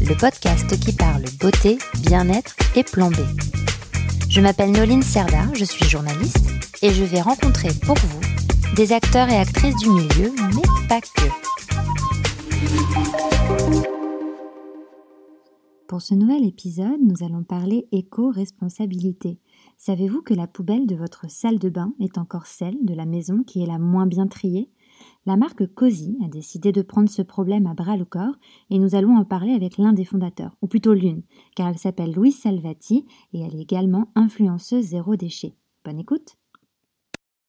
le podcast qui parle beauté, bien-être et plan. Je m'appelle Noline Serda, je suis journaliste et je vais rencontrer pour vous des acteurs et actrices du milieu, mais pas que. Pour ce nouvel épisode, nous allons parler éco-responsabilité. Savez-vous que la poubelle de votre salle de bain est encore celle de la maison qui est la moins bien triée? La marque Cozy a décidé de prendre ce problème à bras le corps et nous allons en parler avec l'un des fondateurs, ou plutôt l'une, car elle s'appelle Louise Salvati et elle est également influenceuse zéro déchet. Bonne écoute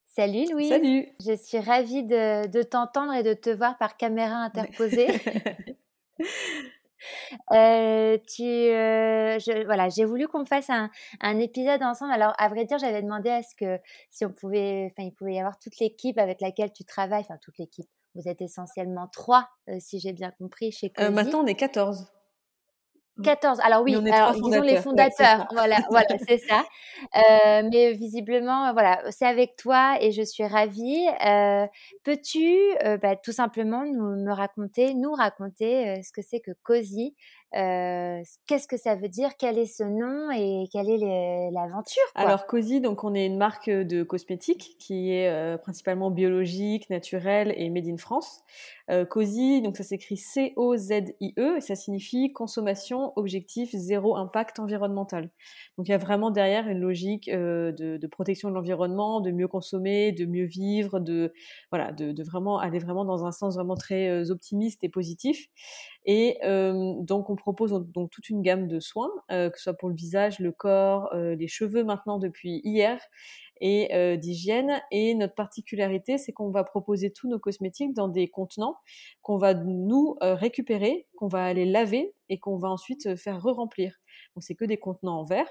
Salut Louise. Salut. Je suis ravie de, de t'entendre et de te voir par caméra interposée. Euh, tu, euh, je, voilà, j'ai voulu qu'on fasse un, un, épisode ensemble. Alors, à vrai dire, j'avais demandé à ce que si on pouvait, enfin, il pouvait y avoir toute l'équipe avec laquelle tu travailles, enfin toute l'équipe. Vous êtes essentiellement trois, euh, si j'ai bien compris, chez Cozy. maintenant, on est 14. 14. Alors oui, alors, disons les fondateurs. Ouais, voilà, voilà, c'est ça. Euh, mais visiblement, voilà, c'est avec toi et je suis ravie. Euh, Peux-tu euh, bah, tout simplement nous me raconter, nous raconter euh, ce que c'est que Cozy euh, Qu'est-ce que ça veut dire? Quel est ce nom et quelle est l'aventure Alors Cozy, donc on est une marque de cosmétiques qui est euh, principalement biologique, naturelle et made in France. Euh, Cozy, donc ça s'écrit C-O-Z-I-E et ça signifie consommation, objectif, zéro impact environnemental. Donc il y a vraiment derrière une logique euh, de, protection de l'environnement, de mieux consommer, de mieux vivre, de voilà, de, vraiment aller vraiment dans un sens vraiment très euh, optimiste et positif. Et euh, donc on propose donc toute une gamme de soins, euh, que ce soit pour le visage, le corps, les cheveux maintenant depuis hier et euh, d'hygiène. Et notre particularité, c'est qu'on va proposer tous nos cosmétiques dans des contenants qu'on va nous euh, récupérer, qu'on va aller laver et qu'on va ensuite faire re-remplir. Donc c'est que des contenants en verre.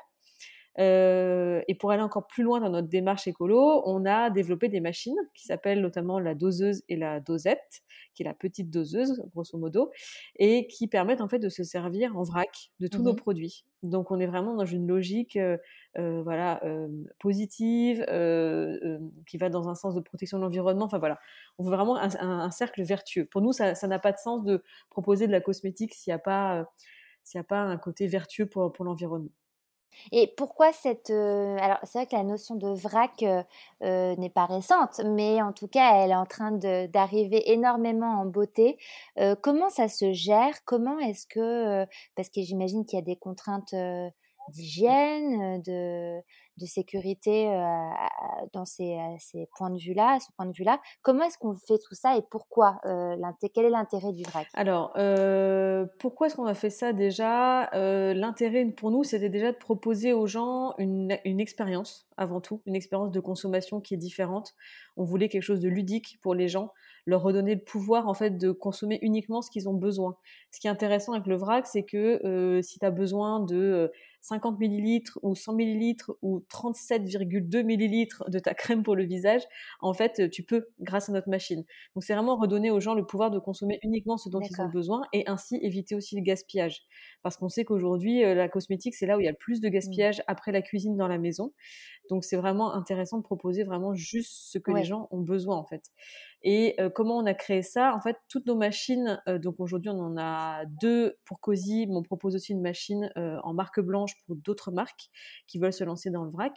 Euh, et pour aller encore plus loin dans notre démarche écolo, on a développé des machines qui s'appellent notamment la doseuse et la dosette, qui est la petite doseuse, grosso modo, et qui permettent en fait de se servir en vrac de tous mmh nos produits. Donc on est vraiment dans une logique euh, euh, voilà, euh, positive, qui va dans un sens de protection de l'environnement. Enfin voilà, on veut vraiment un, un, un cercle vertueux. Pour nous, ça n'a pas de sens de proposer de la cosmétique s'il n'y a pas a pas un côté vertueux pour, pour l'environnement. Et pourquoi cette... Euh, alors, c'est vrai que la notion de vrac euh, euh, n'est pas récente, mais en tout cas, elle est en train d'arriver énormément en beauté. Comment ça se gère? Comment est-ce que... parce que j'imagine qu'il y a des contraintes d'hygiène, de, de sécurité dans ces, ces, points de vue-là, ce point de vue-là. Comment est-ce qu'on fait tout ça et pourquoi Quel est l'intérêt du vrac Alors, pourquoi est-ce qu'on a fait ça déjà? L'intérêt pour nous, c'était déjà de proposer aux gens une, une expérience avant tout, une expérience de consommation qui est différente. On voulait quelque chose de ludique pour les gens, leur redonner le pouvoir en fait de consommer uniquement ce qu'ils ont besoin. Ce qui est intéressant avec le vrac, c'est que si tu as besoin de 50 millilitres ou 100 millilitres ou 37,2 millilitres de ta crème pour le visage, en fait, tu peux grâce à notre machine. Donc c'est vraiment redonner aux gens le pouvoir de consommer uniquement ce dont ils ont besoin et ainsi éviter aussi le gaspillage. Parce qu'on sait qu'aujourd'hui, euh, la cosmétique, c'est là où il y a le plus de gaspillage mmh. après la cuisine dans la maison. Donc c'est vraiment intéressant de proposer vraiment juste ce que ouais. les gens ont besoin en fait. Et euh, comment on a créé ça? En fait, toutes nos machines, euh, donc aujourd'hui on en a deux pour Cozy, mais on propose aussi une machine euh, en marque blanche pour d'autres marques qui veulent se lancer dans le vrac.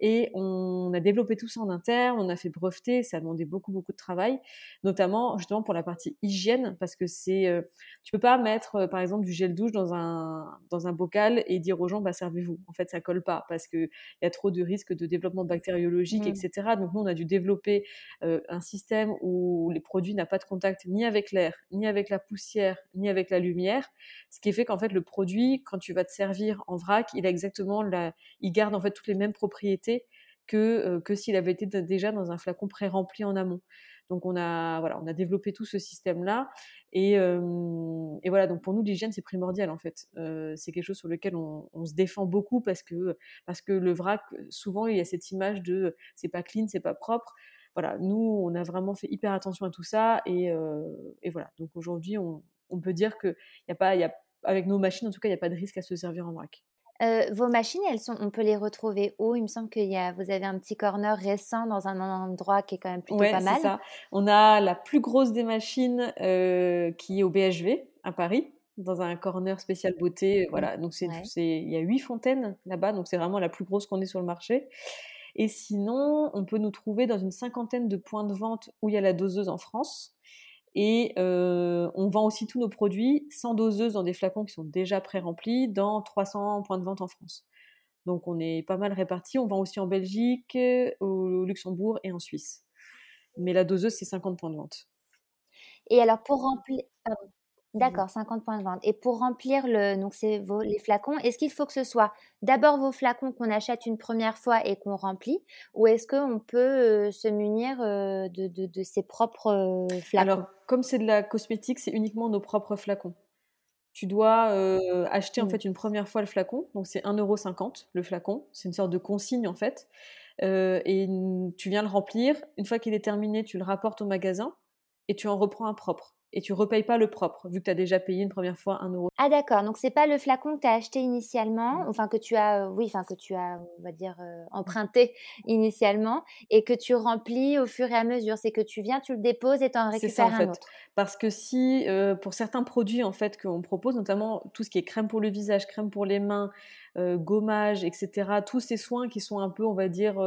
Et on a développé tout ça en interne, on a fait breveter, ça a demandé beaucoup beaucoup de travail, notamment justement pour la partie hygiène, parce que c'est, tu peux pas mettre par exemple du gel douche dans un dans un bocal et dire aux gens bah servez-vous. En fait, ça colle pas parce que il y a trop de risques de développement bactériologique, mmh. etc. Donc nous on a dû développer un système où les produits n'ont pas de contact ni avec l'air, ni avec la poussière, ni avec la lumière, ce qui fait qu'en fait le produit, quand tu vas te servir en vrac, il a exactement la, il garde en fait toutes les mêmes propriétés que, euh, que s'il avait été déjà dans un flacon pré-rempli en amont. Donc on a, voilà, on a développé tout ce système-là. Et, et, voilà, donc pour nous, l'hygiène, c'est primordial en fait. c'est quelque chose sur lequel on, se défend beaucoup parce que, parce que le vrac, souvent, il y a cette image de c'est pas clean, c'est pas propre. Voilà, nous, on a vraiment fait hyper attention à tout ça. Et, et voilà, donc aujourd'hui, on, on, peut dire que y a pas, y a, avec nos machines, en tout cas, il n'y a pas de risque à se servir en vrac. Euh, vos machines, elles sont, on peut les retrouver où? Il me semble que vous avez un petit corner récent dans un endroit qui est quand même plutôt pas mal. Ça. On a la plus grosse des machines euh, qui est au BHV à Paris, dans un corner spécial beauté. Mmh. Voilà, donc c'est, il y a huit fontaines là-bas, donc c'est vraiment la plus grosse qu'on ait sur le marché. Et sinon, on peut nous trouver dans une cinquantaine de points de vente où il y a la doseuse en France. Et euh, on vend aussi tous nos produits sans doseuse dans des flacons qui sont déjà pré-remplis dans 300 points de vente en France. Donc on est pas mal répartis. On vend aussi en Belgique, au Luxembourg et en Suisse. Mais la doseuse, c'est 50 points de vente. Et alors pour remplir... D'accord, 50 points de vente. Et pour remplir le, donc c'est vos, les flacons, est-ce qu'il faut que ce soit d'abord vos flacons qu'on achète une première fois et qu'on remplit, ou est-ce qu'on peut se munir de, de, de, ses propres flacons? Alors, comme c'est de la cosmétique, c'est uniquement nos propres flacons. Tu dois acheter en mmh. fait une première fois le flacon, donc c'est 1,50€ le flacon, c'est une sorte de consigne en fait, et tu viens le remplir. Une fois qu'il est terminé, tu le rapportes au magasin et tu en reprends un propre et tu repayes pas le propre, vu que tu as déjà payé une première fois un euro. Ah d'accord, donc c'est pas le flacon que tu as acheté initialement, enfin que tu as, euh, oui, enfin que tu as, on va dire, euh, emprunté initialement, et que tu remplis au fur et à mesure. C'est que tu viens, tu le déposes et tu en récupères ça, en un fait. autre. Parce que si, euh, pour certains produits en fait qu'on propose, notamment tout ce qui est crème pour le visage, crème pour les mains, gommage, etc., tous ces soins qui sont un peu, on va dire,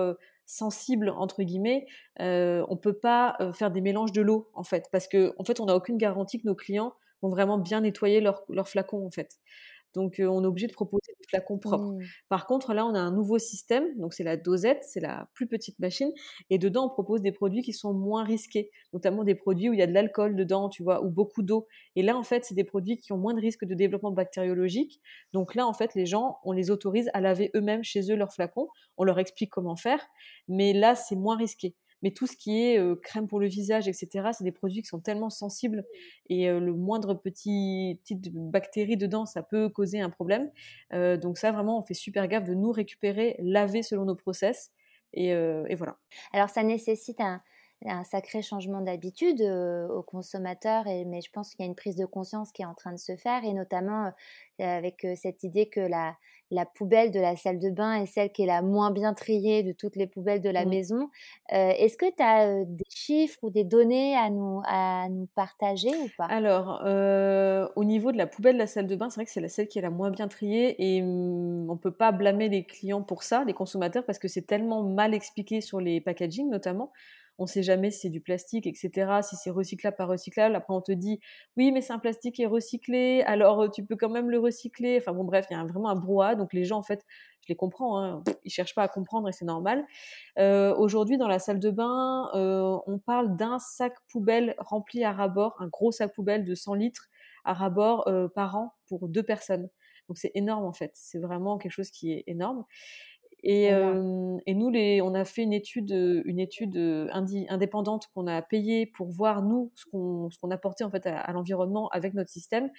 sensible entre guillemets, euh, on peut pas euh, faire des mélanges de l'eau en fait, parce que en fait on n'a aucune garantie que nos clients vont vraiment bien nettoyer leur, leur flacon en fait. Donc, euh, on est obligé de proposer flacons propres. Mmh. Par contre, là, on a un nouveau système. Donc, c'est la dosette, c'est la plus petite machine. Et dedans, on propose des produits qui sont moins risqués, notamment des produits où il y a de l'alcool dedans, tu vois, ou beaucoup d'eau. Et là, en fait, c'est des produits qui ont moins de risques de développement bactériologique. Donc là, en fait, les gens, on les autorise à laver eux-mêmes chez eux leurs flacons. On leur explique comment faire. Mais là, c'est moins risqué. Mais tout ce qui est crème pour le visage, etc., c'est des produits qui sont tellement sensibles et le moindre petit petite bactérie dedans, ça peut causer un problème. donc ça, vraiment, on fait super gaffe de nous récupérer, laver selon nos process. Et, et voilà. Alors ça nécessite un, un sacré changement d'habitude aux consommateurs, et, mais je pense qu'il y a une prise de conscience qui est en train de se faire, et notamment avec cette idée que la, la poubelle de la salle de bain est celle qui est la moins bien triée de toutes les poubelles de la mmh. maison. Est-ce que tu as des chiffres ou des données à nous, à nous partager ou pas? Alors, au niveau de la poubelle de la salle de bain, c'est vrai que c'est la celle qui est la moins bien triée et mmh, on ne peut pas blâmer les clients pour ça, les consommateurs, parce que c'est tellement mal expliqué sur les packaging notamment on ne sait jamais si c'est du plastique, etc., si c'est recyclable, pas recyclable. Après, on te dit, oui, mais c'est un plastique qui est recyclé, alors euh, tu peux quand même le recycler. Enfin bon, bref, il y a vraiment un brouhaha. Donc les gens, en fait, je les comprends, hein, ils cherchent pas à comprendre et c'est normal. Euh, aujourd'hui, dans la salle de bain, euh, on parle d'un sac poubelle rempli à rabord, un gros sac poubelle de 100 litres à rabord par an pour deux personnes. Donc c'est énorme en fait, c'est vraiment quelque chose qui est énorme. Et, et, nous, les, on a fait une étude, une étude indépendante qu'on a payée pour voir nous ce qu'on, ce qu'on apportait en fait à, l'environnement avec notre système.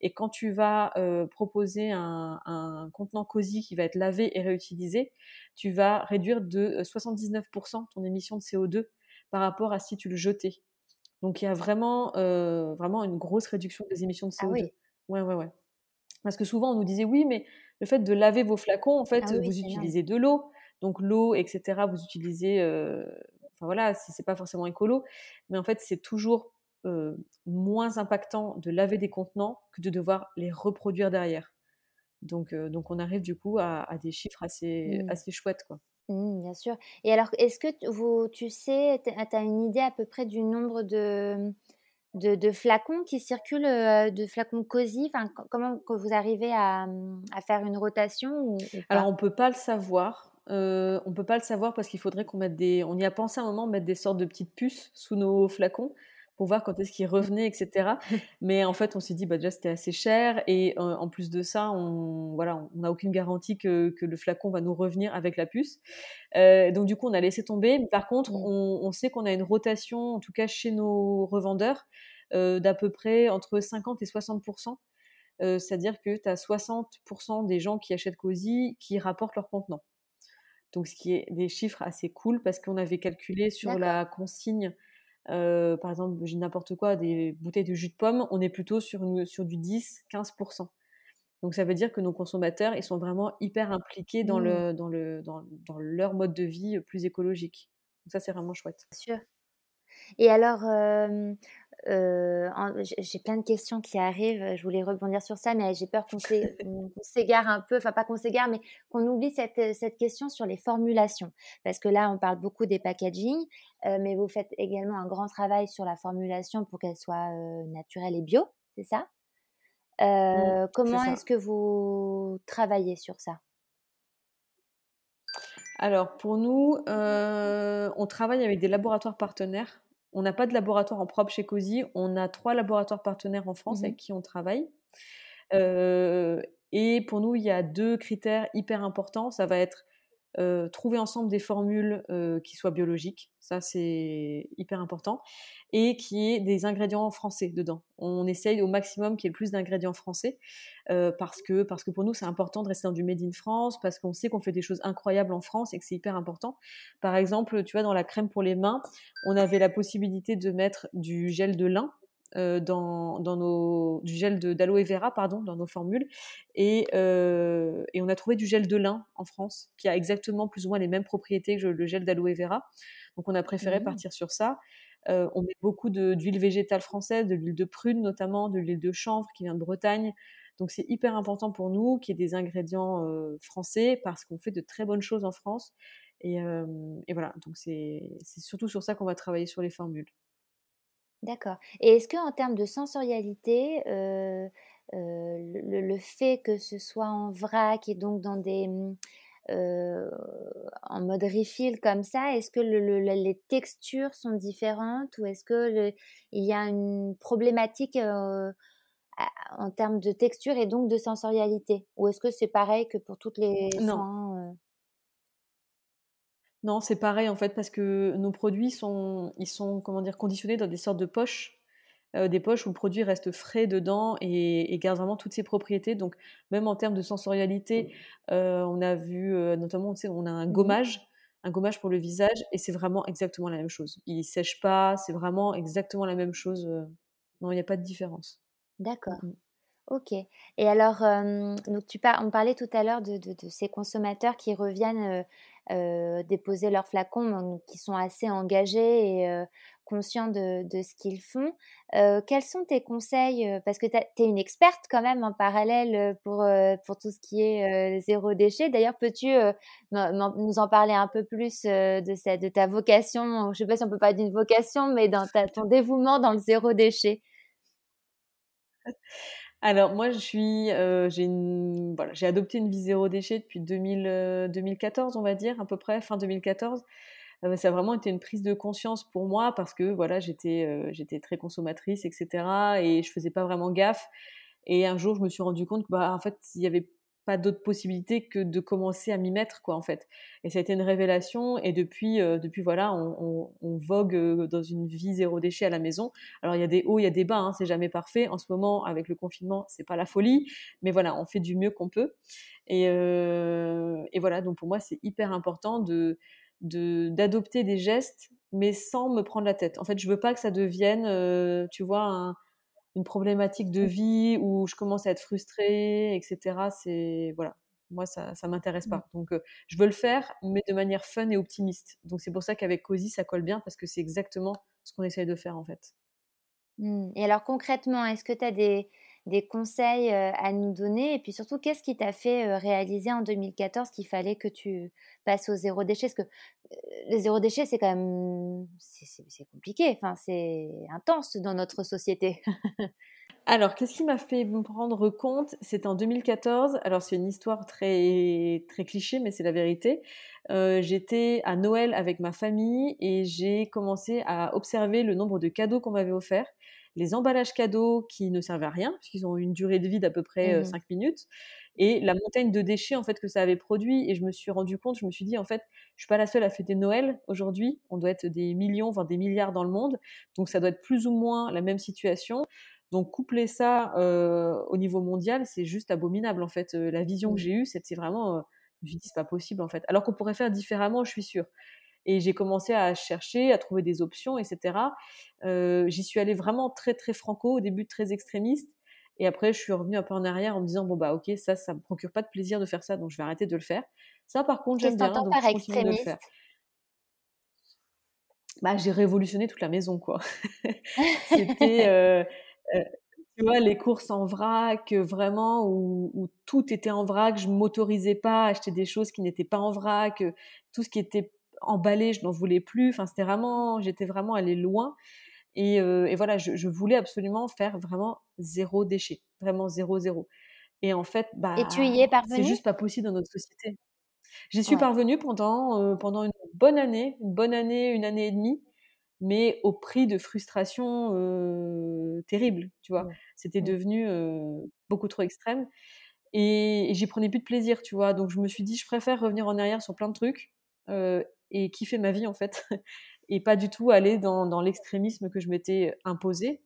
Et quand tu vas proposer un, un, contenant COSI qui va être lavé et réutilisé, tu vas réduire de 79% ton émission de CO2 par rapport à si tu le jetais. Donc il y a vraiment, vraiment une grosse réduction des émissions de CO2. Ah oui. Ouais, ouais, ouais. Parce que souvent on nous disait oui, mais le fait de laver vos flacons, en fait, ah vous utilisez de l'eau. Donc l'eau, etc., vous utilisez, euh, enfin voilà, si c'est pas forcément écolo, mais en fait, c'est toujours euh, moins impactant de laver des contenants que de devoir les reproduire derrière. Donc, euh, donc on arrive du coup à, des chiffres assez, mmh. assez chouettes, quoi. Mmh, bien sûr. Et alors, est-ce que vous, tu sais, tu as une idée à peu près du nombre de, de, flacons qui circulent, euh, de flacons cosy Comment vous arrivez à, à, faire une rotation Alors, on ne peut pas le savoir. Euh, on peut pas le savoir parce qu'il faudrait qu'on mette des. On y a pensé à un moment mettre des sortes de petites puces sous nos flacons pour voir quand est-ce qu'il revenait, etc. Mais en fait, on s'est dit, bah, déjà, c'était assez cher. Et en plus de ça, on voilà, on n'a aucune garantie que, que, le flacon va nous revenir avec la puce. donc, du coup, on a laissé tomber. Par contre, mmh. on, on sait qu'on a une rotation, en tout cas chez nos revendeurs, d'à peu près entre 50 et 60 c'est-à-dire que tu as 60% des gens qui achètent Cozy qui rapportent leur contenant. Donc, ce qui est des chiffres assez cool parce qu'on avait calculé sur la consigne, par exemple, j'ai n'importe quoi, des bouteilles de jus de pomme, on est plutôt sur, sur du 10-15%. Donc, ça veut dire que nos consommateurs, ils sont vraiment hyper impliqués dans, mmh. le, dans, le, dans, dans, leur mode de vie plus écologique. Donc, ça, c'est vraiment chouette. Sûr. Et alors, euh, j'ai plein de questions qui arrivent. Je voulais rebondir sur ça, mais j'ai peur qu'on s'égare un peu. Enfin, pas qu'on s'égare, mais qu'on oublie cette, cette, question sur les formulations. Parce que là, on parle beaucoup des packaging, euh, mais vous faites également un grand travail sur la formulation pour qu'elle soit euh, naturelle et bio, c'est ça? Comment est-ce que vous travaillez sur ça? Alors pour nous, on travaille avec des laboratoires partenaires on n'a pas de laboratoire en propre chez COSI. On a trois laboratoires partenaires en France mmh avec qui on travaille. Euh, et pour nous, il y a deux critères hyper importants. Ça va être euh, trouver ensemble des formules euh, qui soient biologiques, ça c'est hyper important, et qui ait des ingrédients français dedans. On essaye au maximum qu'il y ait le plus d'ingrédients français, euh, parce, que, parce que pour nous c'est important de rester dans du Made in France, parce qu'on sait qu'on fait des choses incroyables en France et que c'est hyper important. Par exemple, tu vois, dans la crème pour les mains, on avait la possibilité de mettre du gel de lin euh, dans, dans, nos, du gel d'aloe vera pardon, dans nos formules. Et, euh, et, on a trouvé du gel de lin en France qui a exactement plus ou moins les mêmes propriétés que le gel d'aloe vera. Donc on a préféré mmh. partir sur ça. Euh, on met beaucoup d'huile végétale française, de l'huile de prune notamment, de l'huile de chanvre qui vient de Bretagne. Donc c'est hyper important pour nous qu'il y ait des ingrédients français parce qu'on fait de très bonnes choses en France. Et, et voilà, donc c'est surtout sur ça qu'on va travailler sur les formules. D'accord. Et est-ce qu'en termes de sensorialité, euh, euh, le, fait que ce soit en vrac et donc dans des mmh, euh, en mode refill comme ça, est-ce que les textures sont différentes ou est-ce que il y a une problématique en termes de texture et donc de sensorialité? Ou est-ce que c'est pareil que pour toutes les soins non, c'est pareil en fait parce que nos produits sont, ils sont comment dire conditionnés dans des sortes de poches, euh, des poches où le produit reste frais dedans et, garde vraiment toutes ses propriétés. Donc même en termes de sensorialité, euh, on a vu euh, notamment, on, on a un mmh gommage, un gommage pour le visage et c'est vraiment exactement la même chose. Il sèche pas, c'est vraiment exactement la même chose. non, il n'y a pas de différence. D'accord. Mmh Ok. Et alors, donc tu on parlait tout à l'heure de, ces consommateurs qui reviennent déposer leurs flacons, qui sont assez engagés et conscients de, ce qu'ils font. quels sont tes conseils Parce que tu es une experte quand même en parallèle pour, pour tout ce qui est zéro déchet. D'ailleurs, peux-tu nous en parler un peu plus de ta vocation? Je ne sais pas si on peut parler d'une vocation, mais dans ton dévouement dans le zéro déchet. Alors moi, je suis, euh, j'ai voilà, j'ai adopté une vie zéro déchet depuis 2000, 2014, euh, on va dire à peu près fin 2014. Euh, ça a vraiment été une prise de conscience pour moi parce que voilà, j'étais, j'étais très consommatrice, etc. Et je faisais pas vraiment gaffe. Et un jour, je me suis rendu compte que bah en fait, il y avait pas d'autre possibilité que de commencer à m'y mettre quoi en fait. Et ça a été une révélation et depuis euh, depuis voilà on, vogue euh, dans une vie zéro déchet à la maison. Alors il y a des hauts il y a des bas hein, c'est jamais parfait. En ce moment avec le confinement c'est pas la folie mais voilà on fait du mieux qu'on peut. Et, euh, et voilà donc pour moi c'est hyper important de d'adopter des gestes mais sans me prendre la tête. En fait je veux pas que ça devienne tu vois un une problématique de vie où je commence à être frustrée, etc. C'est voilà, moi ça ça m'intéresse pas. Mmh. Donc je veux le faire, mais de manière fun et optimiste. Donc c'est pour ça qu'avec Cozy ça colle bien parce que c'est exactement ce qu'on essaye de faire en fait. Mmh. Et alors concrètement, est-ce que tu as des, des conseils à nous donner Et puis surtout, qu'est-ce qui t'a fait réaliser en 2014 qu'il fallait que tu passes au zéro déchet? Parce que le zéro déchet, c'est quand même c'est compliqué, enfin, c'est intense dans notre société. Alors, qu'est-ce qui m'a fait me rendre compte? C'était en 2014. Alors, c'est une histoire très, très cliché, mais c'est la vérité. J'étais à Noël avec ma famille et j'ai commencé à observer le nombre de cadeaux qu'on m'avait offerts les emballages cadeaux qui ne servaient à rien, puisqu'ils ont une durée de vie d'à peu près 5 mmh minutes, et la montagne de déchets en fait que ça avait produit. Et je me suis rendu compte, je me suis dit en fait, je suis pas la seule à fêter Noël aujourd'hui. On doit être des millions, voire des milliards dans le monde, donc ça doit être plus ou moins la même situation. Donc coupler ça au niveau mondial, c'est juste abominable en fait. la vision que mmh. j'ai eue, c'est vraiment, je me suis dit c'est pas possible en fait. Alors qu'on pourrait faire différemment, je suis sûre. Et j'ai commencé à chercher, à trouver des options, etc. Euh, j'y suis allée vraiment très très franco, au début très extrémiste. Et après, je suis revenue un peu en arrière en me disant bon bah ok, ça, ça me procure pas de plaisir de faire ça, donc je vais arrêter de le faire. Ça, par contre, j'aime bien, donc je continue de le faire. Bah, j'ai révolutionné toute la maison, quoi. C'était, euh, euh, tu vois, les courses en vrac, vraiment, où, où, tout était en vrac. Je m'autorisais pas à acheter des choses qui n'étaient pas en vrac. Tout ce qui était emballé, je n'en voulais plus. Enfin, c'était vraiment, j'étais vraiment allée loin. Et, euh, et voilà, je, je, voulais absolument faire vraiment zéro déchet, vraiment zéro zéro. Et en fait, bah, et tu y es parvenue? C'est juste pas possible dans notre société. J'y suis parvenue pendant euh, pendant une bonne année, une bonne année, une année et demie, mais au prix de frustration euh, terrible, tu vois. C'était devenu euh, beaucoup trop extrême. Et, et j'y prenais plus de plaisir, tu vois. Donc je me suis dit, je préfère revenir en arrière sur plein de trucs euh, et kiffer ma vie en fait, et pas du tout aller dans, dans l'extrémisme que je m'étais imposé.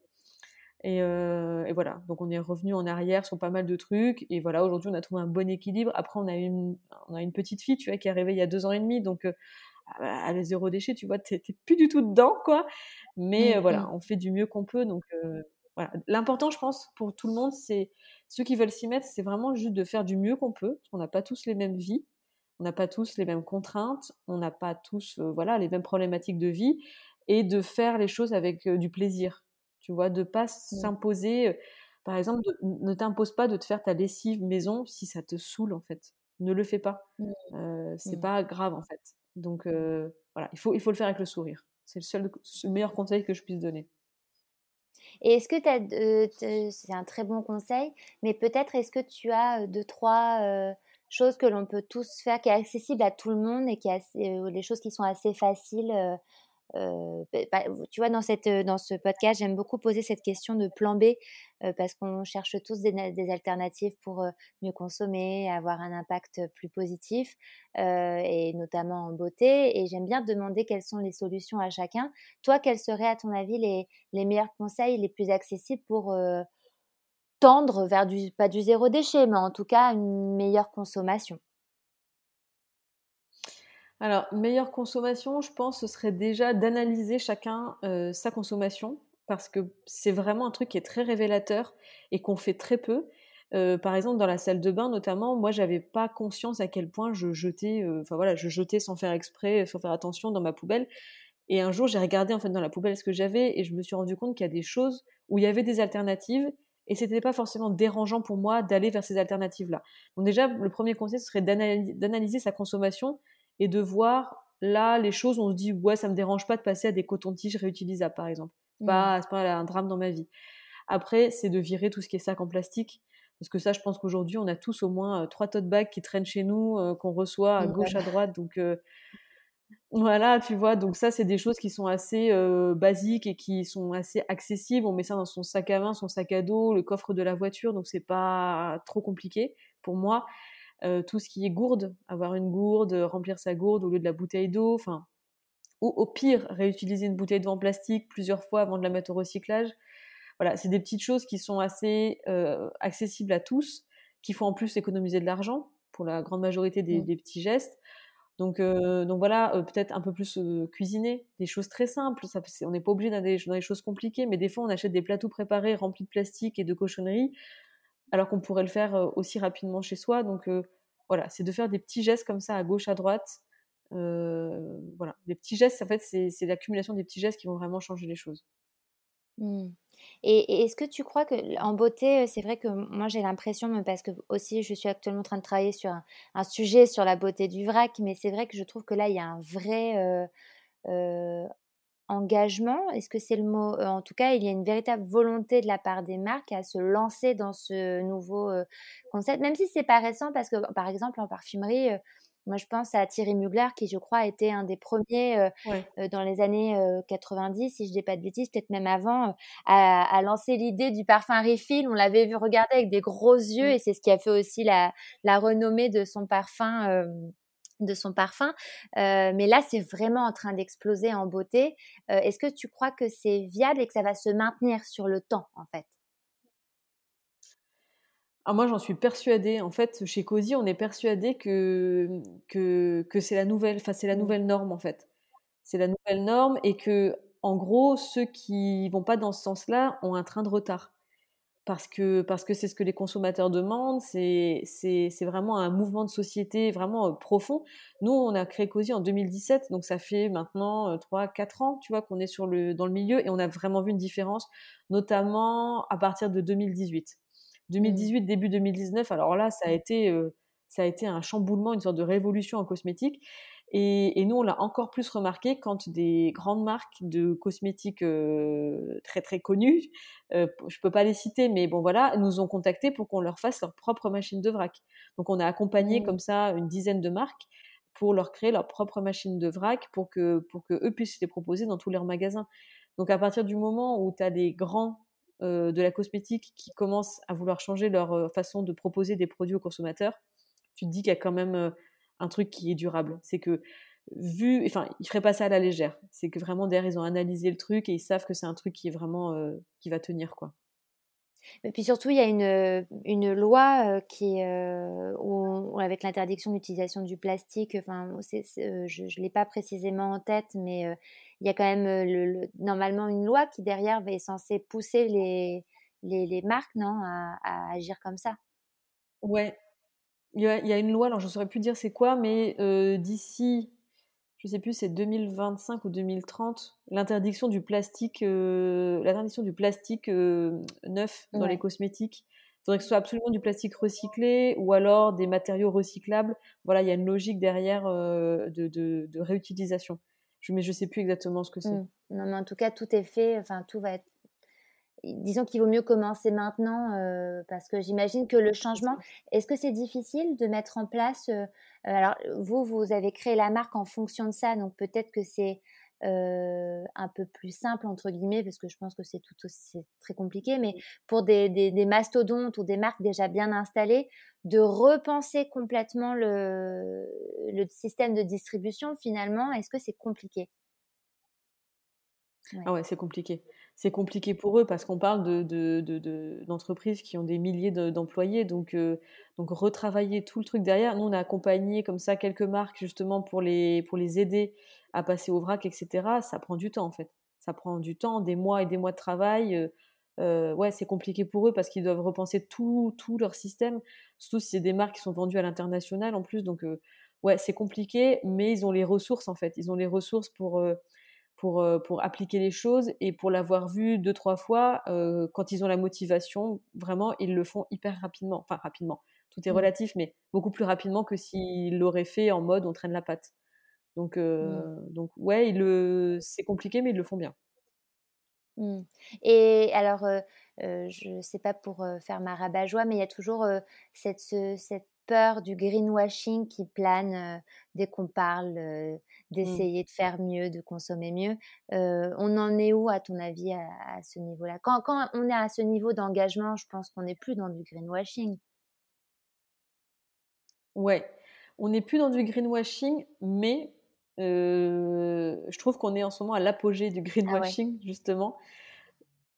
Et, euh, et, voilà, donc on est revenu en arrière sur pas mal de trucs, et voilà, aujourd'hui on a trouvé un bon équilibre. Après, on a une, on a une petite fille, tu vois, qui est arrivée il y a deux ans et demi, donc euh, elle est zéro déchet, tu vois, t'es plus du tout dedans, quoi. Mais euh, voilà, on fait du mieux qu'on peut, donc euh, voilà. L'important, je pense, pour tout le monde, c'est ceux qui veulent s'y mettre, c'est vraiment juste de faire du mieux qu'on peut, parce qu'on n'a pas tous les mêmes vies on n'a pas tous les mêmes contraintes, on n'a pas tous euh, voilà les mêmes problématiques de vie, et de faire les choses avec euh, du plaisir. Tu vois, de pas mmh. s'imposer. Euh, par exemple, ne t'impose pas de te faire ta lessive maison si ça te saoule en fait. Ne le fais pas. Mmh. c'est mmh. pas grave en fait. Donc voilà, il faut il faut le faire avec le sourire. C'est le seul, le meilleur conseil que je puisse donner. Et est-ce que tu as, c'est un très bon conseil, mais peut-être est-ce que tu as deux, trois chose que l'on peut tous faire, qui est accessible à tout le monde et qui est euh, les choses qui sont assez faciles. Euh, euh, bah, tu vois, dans, cette, dans ce podcast, j'aime beaucoup poser cette question de plan B parce qu'on cherche tous des, des alternatives pour mieux consommer, avoir un impact plus positif et notamment en beauté. Et j'aime bien demander quelles sont les solutions à chacun. Toi, quels seraient, à ton avis, les, les meilleurs conseils les plus accessibles pour tendre vers du, pas du zéro déchet, mais en tout cas une meilleure consommation Alors, meilleure consommation, je pense, ce serait déjà d'analyser chacun euh, sa consommation, parce que c'est vraiment un truc qui est très révélateur et qu'on fait très peu. Euh, par exemple, dans la salle de bain, notamment, moi, j'avais pas conscience à quel point je jetais, euh, enfin voilà, je jetais sans faire exprès, sans faire attention dans ma poubelle. Et un jour, j'ai regardé en fait dans la poubelle ce que j'avais et je me suis rendu compte qu'il y a des choses où il y avait des alternatives et c'était pas forcément dérangeant pour moi d'aller vers ces alternatives-là. Donc déjà, le premier conseil, ce serait d'analyser sa consommation et de voir là les choses où on se dit ouais ça me dérange pas de passer à des cotons-tiges réutilisables par exemple. C'est mmh. pas, pas un drame dans ma vie. Après, c'est de virer tout ce qui est sac en plastique. Parce que ça, je pense qu'aujourd'hui, on a tous au moins euh, trois tote bags qui traînent chez nous, euh, qu'on reçoit à gauche, à droite. Donc, euh, voilà, tu vois, donc ça, c'est des choses qui sont assez euh, basiques et qui sont assez accessibles. On met ça dans son sac à main, son sac à dos, le coffre de la voiture, donc c'est pas trop compliqué pour moi. Euh, tout ce qui est gourde, avoir une gourde, remplir sa gourde au lieu de la bouteille d'eau, enfin, ou au pire, réutiliser une bouteille d'eau en plastique plusieurs fois avant de la mettre au recyclage. Voilà, c'est des petites choses qui sont assez euh, accessibles à tous, qu'il faut en plus économiser de l'argent pour la grande majorité des, mmh. des petits gestes. Donc, euh, donc voilà, euh, peut-être un peu plus euh, cuisiner, des choses très simples. On n'est pas obligé d'aller dans des choses compliquées, mais des fois on achète des plateaux préparés remplis de plastique et de cochonneries, alors qu'on pourrait le faire aussi rapidement chez soi. Donc voilà, c'est de faire des petits gestes comme ça à gauche, à droite. voilà, des petits gestes, en fait, c'est l'accumulation des petits gestes qui vont vraiment changer les choses. Mmh. Et, est-ce que tu crois que en beauté, c'est vrai que moi j'ai l'impression, parce que aussi je suis actuellement en train de travailler sur un, sujet sur la beauté du vrac, mais c'est vrai que je trouve que là il y a un vrai, engagement. Est-ce que c'est le mot En tout cas, il y a une véritable volonté de la part des marques à se lancer dans ce nouveau concept, même si c'est pas récent, parce que par exemple en parfumerie, moi, je pense à Thierry Mugler, qui, je crois, était un des premiers dans les années 90, si je ne dis pas de bêtises, peut-être même avant, à, lancer l'idée du parfum refill. On l'avait vu regarder avec des gros yeux, mmh. et c'est ce qui a fait aussi la, la renommée de son parfum de son parfum. mais là, c'est vraiment en train d'exploser en beauté. Est-ce que tu crois que c'est viable et que ça va se maintenir sur le temps, en fait? Ah, moi, j'en suis persuadée. En fait, chez Cozy, on est persuadé que, que, que c'est la nouvelle, enfin, c'est la mmh. nouvelle norme, en fait. C'est la nouvelle norme et que, en gros, ceux qui vont pas dans ce sens-là ont un train de retard. Parce que parce que c'est ce que les consommateurs demandent, c'est c'est vraiment un mouvement de société vraiment profond. Nous, on a créé Cozy en 2017, donc ça fait maintenant 3 4 ans, tu vois qu'on est sur le dans le milieu et on a vraiment vu une différence notamment à partir de 2018. 2018, mmh. début 2019, alors là, ça a été, ça a été un chamboulement, une sorte de révolution en cosmétique. Et, nous, on l'a encore plus remarqué quand des grandes marques de cosmétiques très très connues, euh, je peux pas les citer, mais bon voilà, nous ont contactés pour qu'on leur fasse leur propre machine de vrac. Donc on a accompagné mmh. comme ça une dizaine de marques pour leur créer leur propre machine de vrac pour que pour que eux puissent les proposer dans tous leurs magasins. Donc à partir du moment où tu as des grands euh, de la cosmétique qui commencent à vouloir changer leur euh, façon de proposer des produits aux consommateurs, tu te dis qu'il y a quand même euh, un truc qui est durable. C'est que vu, enfin, ils feraient pas ça à la légère. C'est que vraiment derrière ils ont analysé le truc et ils savent que c'est un truc qui est vraiment qui va tenir quoi. Et puis surtout, il y a une, une loi qui où avec l'interdiction d'utilisation du plastique. Enfin, je ne l'ai pas précisément en tête, mais il y a quand même le, normalement une loi qui derrière est censée pousser les, les, les marques non, à, agir comme ça. Ouais, il y a une loi, alors je ne saurais plus dire c'est quoi, mais d'ici, je ne sais plus, c'est 2025 ou 2030, l'interdiction du plastique, l'interdiction du plastique neuf dans les cosmétiques. Il faudrait que ce soit absolument du plastique recyclé ou alors des matériaux recyclables. Voilà, il y a une logique derrière de, de, de réutilisation mais je sais plus exactement ce que c'est. Mmh. Non, mais en tout cas, tout est fait. Enfin, tout va être. Disons qu'il vaut mieux commencer maintenant euh, parce que j'imagine que le changement. Est-ce que c'est difficile de mettre en place euh, Alors, vous, vous avez créé la marque en fonction de ça, donc peut-être que c'est euh, un peu plus simple entre guillemets parce que je pense que c'est tout aussi très compliqué mais pour des, des, mastodontes ou des marques déjà bien installées de repenser complètement le, le système de distribution finalement est-ce que c'est compliqué? Ah ouais c'est compliqué c'est compliqué pour eux parce qu'on parle de, d'entreprises qui ont des milliers d'employés. Donc, euh, donc, retravailler tout le truc derrière. Nous, on a accompagné comme ça quelques marques justement pour les, pour les aider à passer au vrac, etc. Ça prend du temps en fait. Ça prend du temps, des mois et des mois de travail. Euh, euh, ouais, c'est compliqué pour eux parce qu'ils doivent repenser tout, tout leur système. Surtout si c'est des marques qui sont vendues à l'international en plus. Donc, ouais, c'est compliqué, mais ils ont les ressources en fait. Ils ont les ressources pour pour, euh, pour appliquer les choses et pour l'avoir vu deux, trois fois, euh, quand ils ont la motivation, vraiment, ils le font hyper rapidement. Enfin, rapidement. Tout est mmh. relatif, mais beaucoup plus rapidement que s'ils l'auraient fait en mode on traîne la patte. Donc, euh, mmh. donc ouais, le... c'est compliqué, mais ils le font bien. Mmh. Et alors, je ne sais pas pour faire ma rabat-joie, mais il y a toujours cette, cette peur du greenwashing qui plane dès qu'on parle Mmh. d'essayer de faire mieux, de consommer mieux. on en est où, à ton avis, à, ce niveau-là? Quand, quand, on est à ce niveau d'engagement, je pense qu'on n'est plus dans du greenwashing. Ouais, on n'est plus dans du greenwashing, mais je trouve qu'on est en ce moment à l'apogée du ah greenwashing, justement.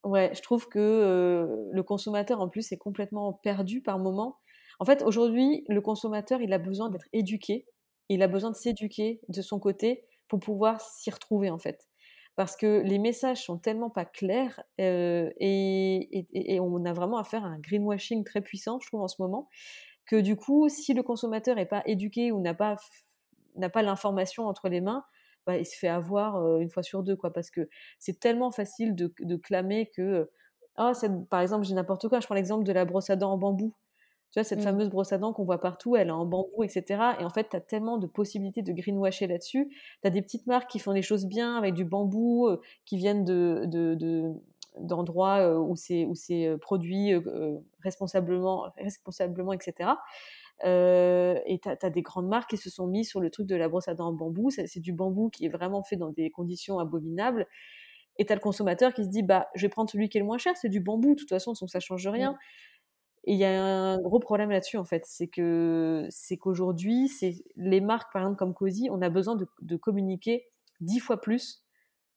Ouais, je trouve que le consommateur, en plus, est complètement perdu par moment. En fait, aujourd'hui, le consommateur, il a besoin d'être éduqué il a besoin de s'éduquer de son côté pour pouvoir s'y retrouver en fait. Parce que les messages sont tellement pas clairs euh, et, on a vraiment affaire à un greenwashing très puissant, je trouve, en ce moment, que du coup, si le consommateur n'est pas éduqué ou n'a pas, n'a pas l'information entre les mains, bah, il se fait avoir euh, une fois sur deux, quoi, parce que c'est tellement facile de, clamer que, oh, par exemple, j'ai n'importe quoi, je prends l'exemple de la brosse à dents en bambou. Tu vois, cette Mmh. fameuse brosse à dents qu'on voit partout, elle est en bambou, etc. Et en fait, tu as tellement de possibilités de greenwasher là-dessus. Tu as des petites marques qui font les choses bien avec du bambou, euh, qui viennent de, de, de- d'endroits euh, où c'est où c'est euh, produit euh, responsablement, responsablement, etc. Euh, et tu as, des grandes marques qui se sont mis sur le truc de la brosse à dents en bambou. C'est du bambou qui est vraiment fait dans des conditions abominables. Et tu as le consommateur qui se dit bah, je vais prendre celui qui est le moins cher, c'est du bambou, de toute façon, donc ça change rien. Et il y a un gros problème là-dessus, en fait. C'est que c'est qu'aujourd'hui, c'est les marques, par exemple, comme Cozy, on a besoin de, communiquer dix fois plus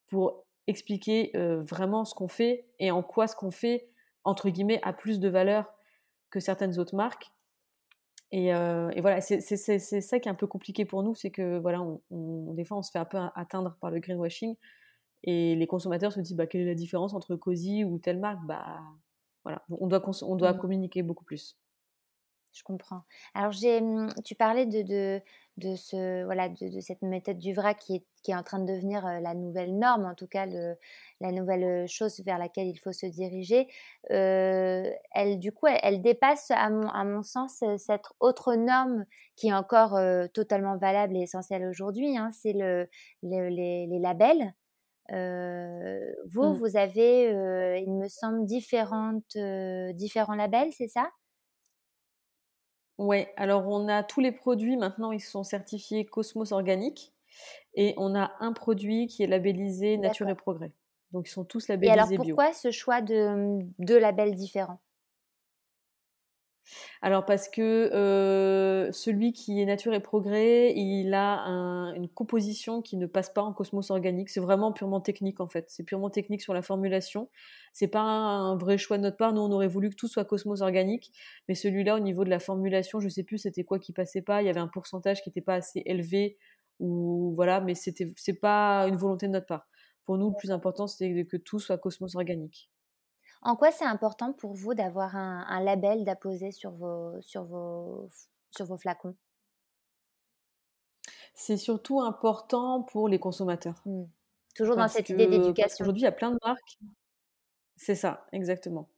pour expliquer euh, vraiment ce qu'on fait et en quoi ce qu'on fait, entre guillemets, a plus de valeur que certaines autres marques. Et, euh, et voilà, c'est ça qui est un peu compliqué pour nous, c'est que voilà, des fois, on se fait un peu atteindre par le greenwashing et les consommateurs se disent bah, quelle est la différence entre Cozy ou telle marque? Bah, voilà, on doit, on doit mmh. communiquer beaucoup plus. Je comprends. Alors, j'ai, mmh, tu parlais de, de, de ce, voilà, de, de, cette méthode du vrac qui est, qui est en train de devenir la nouvelle norme, en tout cas le, la nouvelle chose vers laquelle il faut se diriger. Euh, elle, du coup, elle, elle, dépasse, à mon, à mon sens, cette autre norme qui est encore euh, totalement valable et essentielle aujourd'hui. Hein, c'est le, le, les, les labels. Euh, vous, mmh. vous avez, euh, il me semble, différentes, euh, différents labels, c'est ça? Oui, alors on a tous les produits, maintenant ils sont certifiés Cosmos Organique et on a un produit qui est labellisé Nature et Progrès. Donc ils sont tous labellisés bio. Et alors pourquoi ce choix de deux labels différents? Alors parce que euh, celui qui est nature et progrès, il a un, une composition qui ne passe pas en cosmos organique. C'est vraiment purement technique en fait. C'est purement technique sur la formulation. C'est pas un, un, vrai choix de notre part. Nous, on aurait voulu que tout soit cosmos organique, mais celui-là, au niveau de la formulation, je sais plus c'était quoi qui passait pas. Il y avait un pourcentage qui n'était pas assez élevé ou voilà, mais c'était c'est pas une volonté de notre part. Pour nous, le plus important, c'est que tout soit cosmos organique. En quoi c'est important pour vous d'avoir un, un, label d'apposer sur vos, sur, vos, sur vos flacons? C'est surtout important pour les consommateurs. Mmh. Toujours parce dans cette que, idée d'éducation. Aujourd'hui, il y a plein de marques. C'est ça, exactement.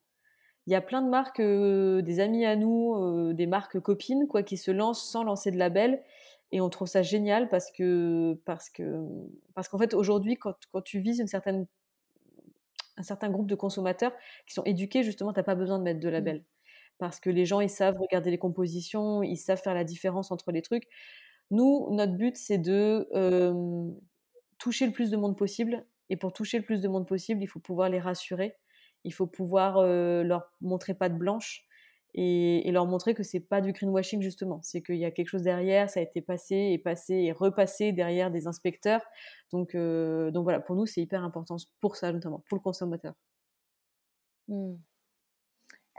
Il y a plein de marques, euh, des amis à nous, euh, des marques copines, quoi, qui se lancent sans lancer de label. Et on trouve ça génial parce que, parce que, parce qu'en fait, aujourd'hui, quand, quand tu vises une certaine un certain groupe de consommateurs qui sont éduqués, justement, tu n'as pas besoin de mettre de label. Mmh. Parce que les gens, ils savent regarder les compositions, ils savent faire la différence entre les trucs. Nous, notre but, c'est de euh, toucher le plus de monde possible. Et pour toucher le plus de monde possible, il faut pouvoir les rassurer. Il faut pouvoir euh, leur montrer pas de blanche et, leur montrer que c'est pas du greenwashing justement, c'est qu'il y a quelque chose derrière, ça a été passé et passé et repassé derrière des inspecteurs. Donc, euh, donc voilà, pour nous c'est hyper important pour ça notamment, pour le consommateur. Mmh.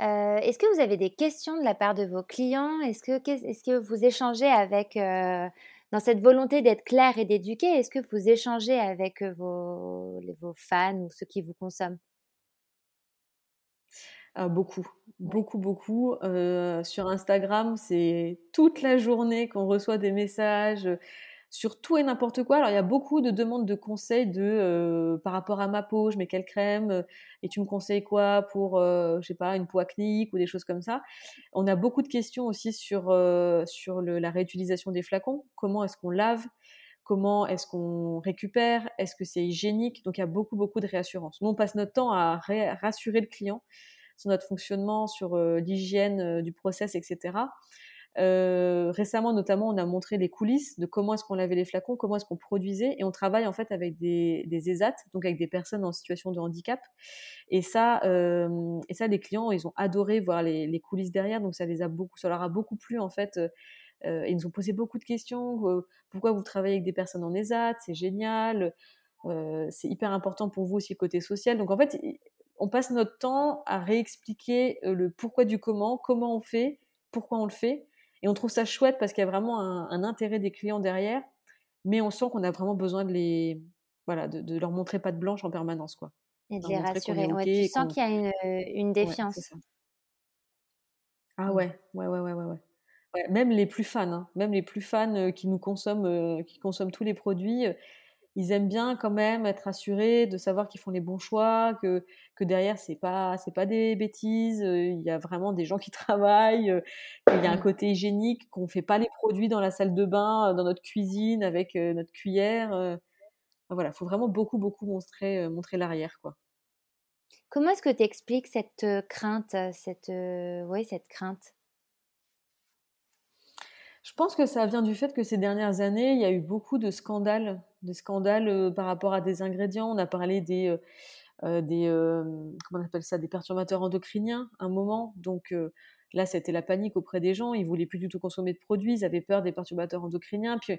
Euh, est-ce que vous avez des questions de la part de vos clients? Est-ce que, est que vous échangez avec, euh, dans cette volonté d'être clair et d'éduquer, est-ce que vous échangez avec vos, vos fans ou ceux qui vous consomment? Ah, beaucoup, beaucoup, beaucoup. Euh, sur Instagram, c'est toute la journée qu'on reçoit des messages sur tout et n'importe quoi. Alors, il y a beaucoup de demandes de conseils de euh, par rapport à ma peau, je mets quelle crème et tu me conseilles quoi pour, euh, je sais pas, une peau acnéique ou des choses comme ça. On a beaucoup de questions aussi sur euh, sur le, la réutilisation des flacons. Comment est-ce qu'on lave? Comment est-ce qu'on récupère? Est-ce que c'est hygiénique? Donc, il y a beaucoup, beaucoup de réassurance. Nous, on passe notre temps à rassurer le client sur notre fonctionnement, sur euh, l'hygiène euh, du process, etc. Euh, récemment, notamment, on a montré les coulisses de comment est-ce qu'on lavait les flacons, comment est-ce qu'on produisait, et on travaille en fait avec des, des ESAT, donc avec des personnes en situation de handicap. Et ça, et ça, les clients, ils ont adoré voir les, les, coulisses derrière, donc ça les a beaucoup, ça leur a beaucoup plu en fait. Ils nous ont posé beaucoup de questions. Pourquoi vous travaillez avec des personnes en ESAT C'est génial. c'est hyper important pour vous aussi côté social. Donc en fait, on passe notre temps à réexpliquer le pourquoi du comment, comment on fait, pourquoi on le fait. Et on trouve ça chouette parce qu'il y a vraiment un, un, intérêt des clients derrière, mais on sent qu'on a vraiment besoin de les, voilà, de, de, leur montrer pas de blanche en permanence, quoi. Et de les rassurer. Okay, tu sens qu'il y a une, une défiance. Ouais, ah ouais, ouais, ouais, ouais, ouais, ouais. ouais même les plus fans, hein, même les plus fans qui nous consomment, euh, qui consomment tous les produits, ils aiment bien quand même être assurés de savoir qu'ils font les bons choix, que, que derrière, c'est pas, c'est pas des bêtises, il y a vraiment des gens qui travaillent, qu'il y a un mmh. côté hygiénique, qu'on fait pas les produits dans la salle de bain, dans notre cuisine, avec notre cuillère. voilà, il faut vraiment beaucoup, beaucoup montrer, montrer l'arrière, quoi. Comment est-ce que tu expliques cette crainte, cette, oui, cette crainte? Je pense que ça vient du fait que ces dernières années, il y a eu beaucoup de scandales, de scandales par rapport à des ingrédients. On a parlé des, des comment on appelle ça, des perturbateurs endocriniens un moment. Donc là, c'était la panique auprès des gens. Ils voulaient plus du tout consommer de produits. Ils avaient peur des perturbateurs endocriniens. Puis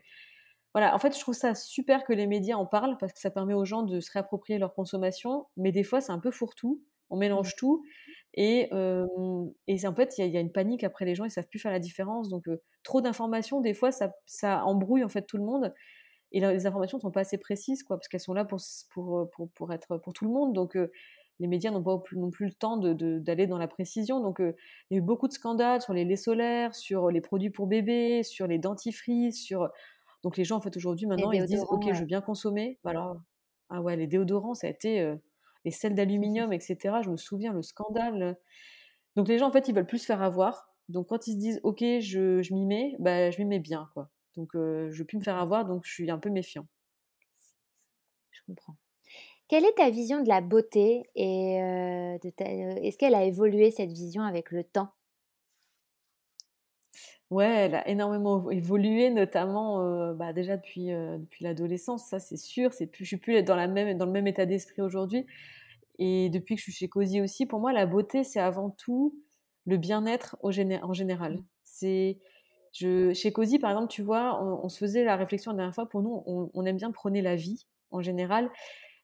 voilà, en fait, je trouve ça super que les médias en parlent parce que ça permet aux gens de se réapproprier leur consommation. Mais des fois, c'est un peu fourre-tout. On mélange mmh. tout. Et, et en fait, il y, a une panique après les gens, ils savent plus faire la différence. Donc, trop d'informations, des fois, ça, ça, embrouille en fait tout le monde. Et les informations ne sont pas assez précises, quoi, parce qu'elles sont là pour, pour, pour, pour, être pour tout le monde. Donc, les médias n'ont pas non plus le temps d'aller dans la précision. Donc, il y a eu beaucoup de scandales sur les laits solaires, sur les produits pour bébés, sur les dentifrices, sur donc les gens, en fait, aujourd'hui, maintenant, ils se disent, OK, je veux bien consommer. Alors, ah ouais, les déodorants, ça a été euh, les sels d'aluminium, etc. Je me souviens, le scandale. Donc les gens, en fait, ils veulent plus se faire avoir. Donc quand ils se disent, OK, je, je m'y mets, bah, je m'y mets bien, quoi. Donc euh, je plus me faire avoir, donc je suis un peu méfiant. Je comprends. Quelle est ta vision de la beauté et euh, est-ce qu'elle a évolué cette vision avec le temps? Ouais, elle a énormément évolué, notamment euh, bah, déjà depuis, euh, depuis l'adolescence, ça c'est sûr. C'est plus, je suis plus dans, la même, dans le même état d'esprit aujourd'hui. Et depuis que je suis chez Cozy aussi, pour moi, la beauté, c'est avant tout le bien-être en général. Mmh. C'est, chez Cozy, par exemple, tu vois, on, se faisait la réflexion la dernière fois, pour nous, on, aime bien prôner la vie en général.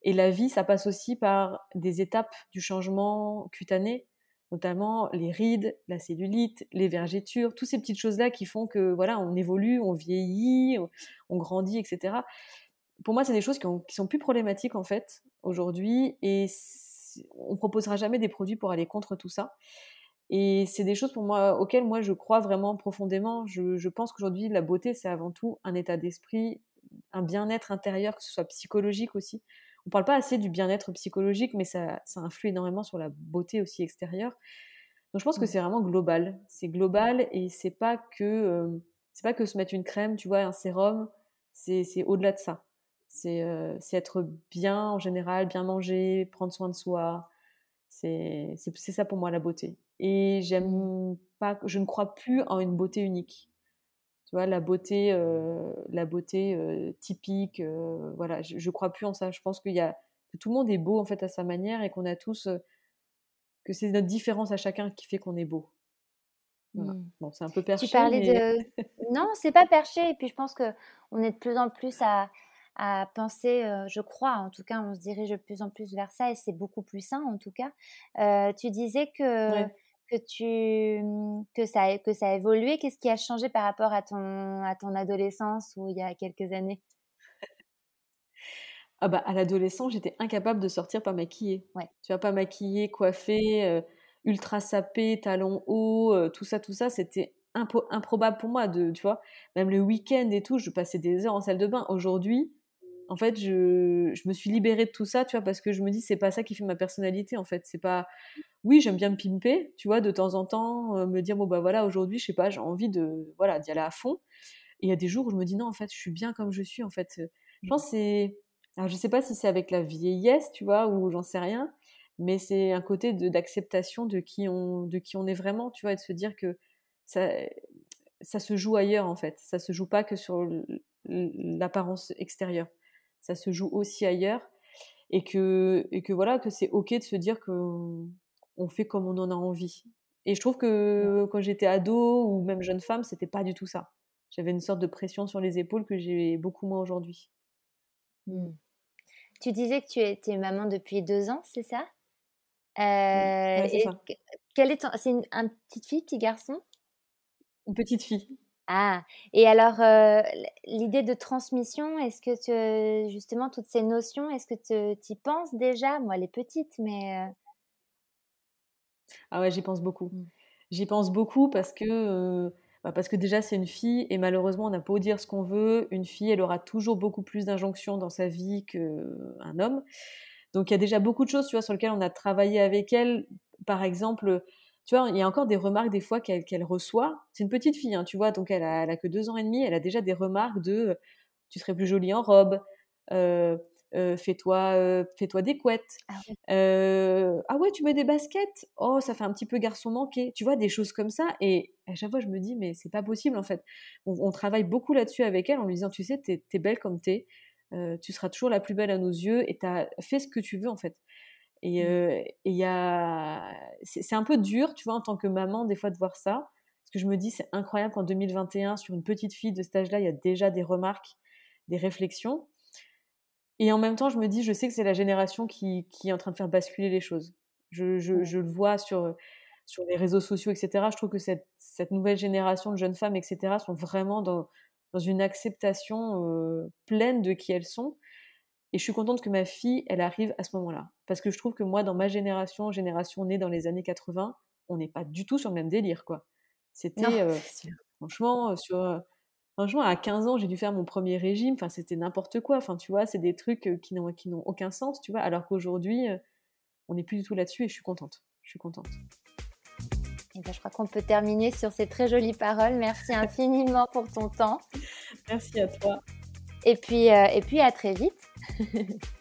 Et la vie, ça passe aussi par des étapes du changement cutané notamment les rides, la cellulite, les vergetures, toutes ces petites choses-là qui font que voilà, on évolue, on vieillit, on grandit, etc. Pour moi, c'est des choses qui, ont, sont plus problématiques en fait aujourd'hui et on proposera jamais des produits pour aller contre tout ça. Et c'est des choses pour moi auxquelles moi je crois vraiment profondément. Je, je pense qu'aujourd'hui la beauté c'est avant tout un état d'esprit, un bien-être intérieur, que ce soit psychologique aussi on parle pas assez du bien-être psychologique, mais ça, ça, influe énormément sur la beauté aussi extérieure. Donc je pense que mmh. c'est vraiment global. C'est global et c'est pas que euh, c'est pas que se mettre une crème, tu vois, un sérum. C'est au-delà de ça. Euh, c'est être bien en général, bien manger, prendre soin de soi. C'est ça pour moi la beauté. Et j'aime pas, je ne crois plus en une beauté unique tu vois, la beauté, euh, la beauté euh, typique. Euh, voilà, je, ne crois plus en ça. Je pense qu'il y a que tout le monde est beau en fait à sa manière et qu'on a tous que c'est notre différence à chacun qui fait qu'on est beau. Mmh. Bon, c'est un peu perché. Tu parlais de non, c'est pas perché. Et puis je pense que on est de plus en plus à, à penser, je crois, en tout cas, on se dirige de plus en plus vers ça et c'est beaucoup plus sain en tout cas. tu disais que que tu mmh, que ça que ça a évolué? Qu'est-ce qui a changé par rapport à ton à ton adolescence ou il y a quelques années? Ah bah à l'adolescence, j'étais incapable de sortir pas maquillée. Ouais. Tu vois pas maquillée, coiffée, ultra sapée, talons hauts, tout ça tout ça, c'était improbable pour moi de tu vois, même le week-end et tout, je passais des heures en salle de bain. Aujourd'hui, en fait, je, je, me suis libérée de tout ça, tu vois, parce que je me dis, c'est pas ça qui fait ma personnalité, en fait. C'est pas. Oui, j'aime bien me pimper, tu vois, de temps en temps, euh, me dire, bon, bah voilà, aujourd'hui, je sais pas, j'ai envie de, voilà, d'y aller à fond. Il y a des jours où je me dis, non, en fait, je suis bien comme je suis, en fait. Je pense c'est. Alors, je sais pas si c'est avec la vieillesse, tu vois, ou j'en sais rien, mais c'est un côté d'acceptation de, qui on, de qui on est vraiment, tu vois, et de se dire que ça, ça se joue ailleurs, en fait. Ça se joue pas que sur l'apparence extérieure ça se joue aussi ailleurs et que, et que voilà, que c'est ok de se dire qu'on on fait comme on en a envie. Et je trouve que quand j'étais ado ou même jeune femme, c'était pas du tout ça. J'avais une sorte de pression sur les épaules que j'ai beaucoup moins aujourd'hui. Mmh. Tu disais que tu étais maman depuis deux ans, c'est ça? Euh, c'est ça. Quelle est C'est une, un petite fille, petit garçon? Une petite fille. Ah, et alors, euh, l'idée de transmission, est-ce que tu, justement, toutes ces notions, est-ce que tu y penses déjà? Moi, elle est petite, mais... Euh ah ouais, j'y pense beaucoup. Mmh. J'y pense beaucoup parce que, bah, parce que déjà c'est une fille et malheureusement on n'a pas beau dire ce qu'on veut, une fille elle aura toujours beaucoup plus d'injonctions dans sa vie qu'un homme. Donc il y a déjà beaucoup de choses tu vois, sur lesquelles on a travaillé avec elle. Par exemple, tu vois, il y a encore des remarques des fois qu'elle reçoit. C'est une petite fille, hein, tu vois, donc elle a, que deux ans et demi, elle a déjà des remarques de tu serais plus jolie en robe. Euh, euh, fais-toi euh, fais-toi des couettes. Ah, ah ouais. tu mets des baskets Oh, ça fait un petit peu garçon manqué. Tu vois, des choses comme ça. Et à chaque fois, je me dis, mais c'est pas possible en fait. On, travaille beaucoup là-dessus avec elle en lui disant, tu sais, t'es es belle comme t'es. Euh, tu seras toujours la plus belle à nos yeux et t'as fait ce que tu veux en fait. Et mmh. il y a, c'est un peu dur, tu vois, en tant que maman, des fois de voir ça, parce que je me dis, c'est incroyable qu'en 2021, sur une petite fille de cet âge-là, il y a déjà des remarques, des réflexions. Et en même temps, je me dis, je sais que c'est la génération qui, qui, est en train de faire basculer les choses. Je, je, je, le vois sur, sur les réseaux sociaux, etc. Je trouve que cette, cette nouvelle génération de jeunes femmes, etc., sont vraiment dans, dans une acceptation euh, pleine de qui elles sont. Et je suis contente que ma fille, elle arrive à ce moment-là. Parce que je trouve que moi, dans ma génération, génération née dans les années 80, on n'est pas du tout sur le même délire, quoi. C'était, euh, franchement, sur Franchement, à 15 ans, j'ai dû faire mon premier régime. Enfin, c'était n'importe quoi. Enfin, tu vois, c'est des trucs euh, qui n'ont, qui n'ont aucun sens, tu vois. Alors qu'aujourd'hui, euh, on n'est plus du tout là-dessus et je suis contente. Je suis contente. Et eh ben, je crois qu'on peut terminer sur ces très jolies paroles. Merci infiniment pour ton temps. Merci à toi. Et puis, euh, et puis à très vite.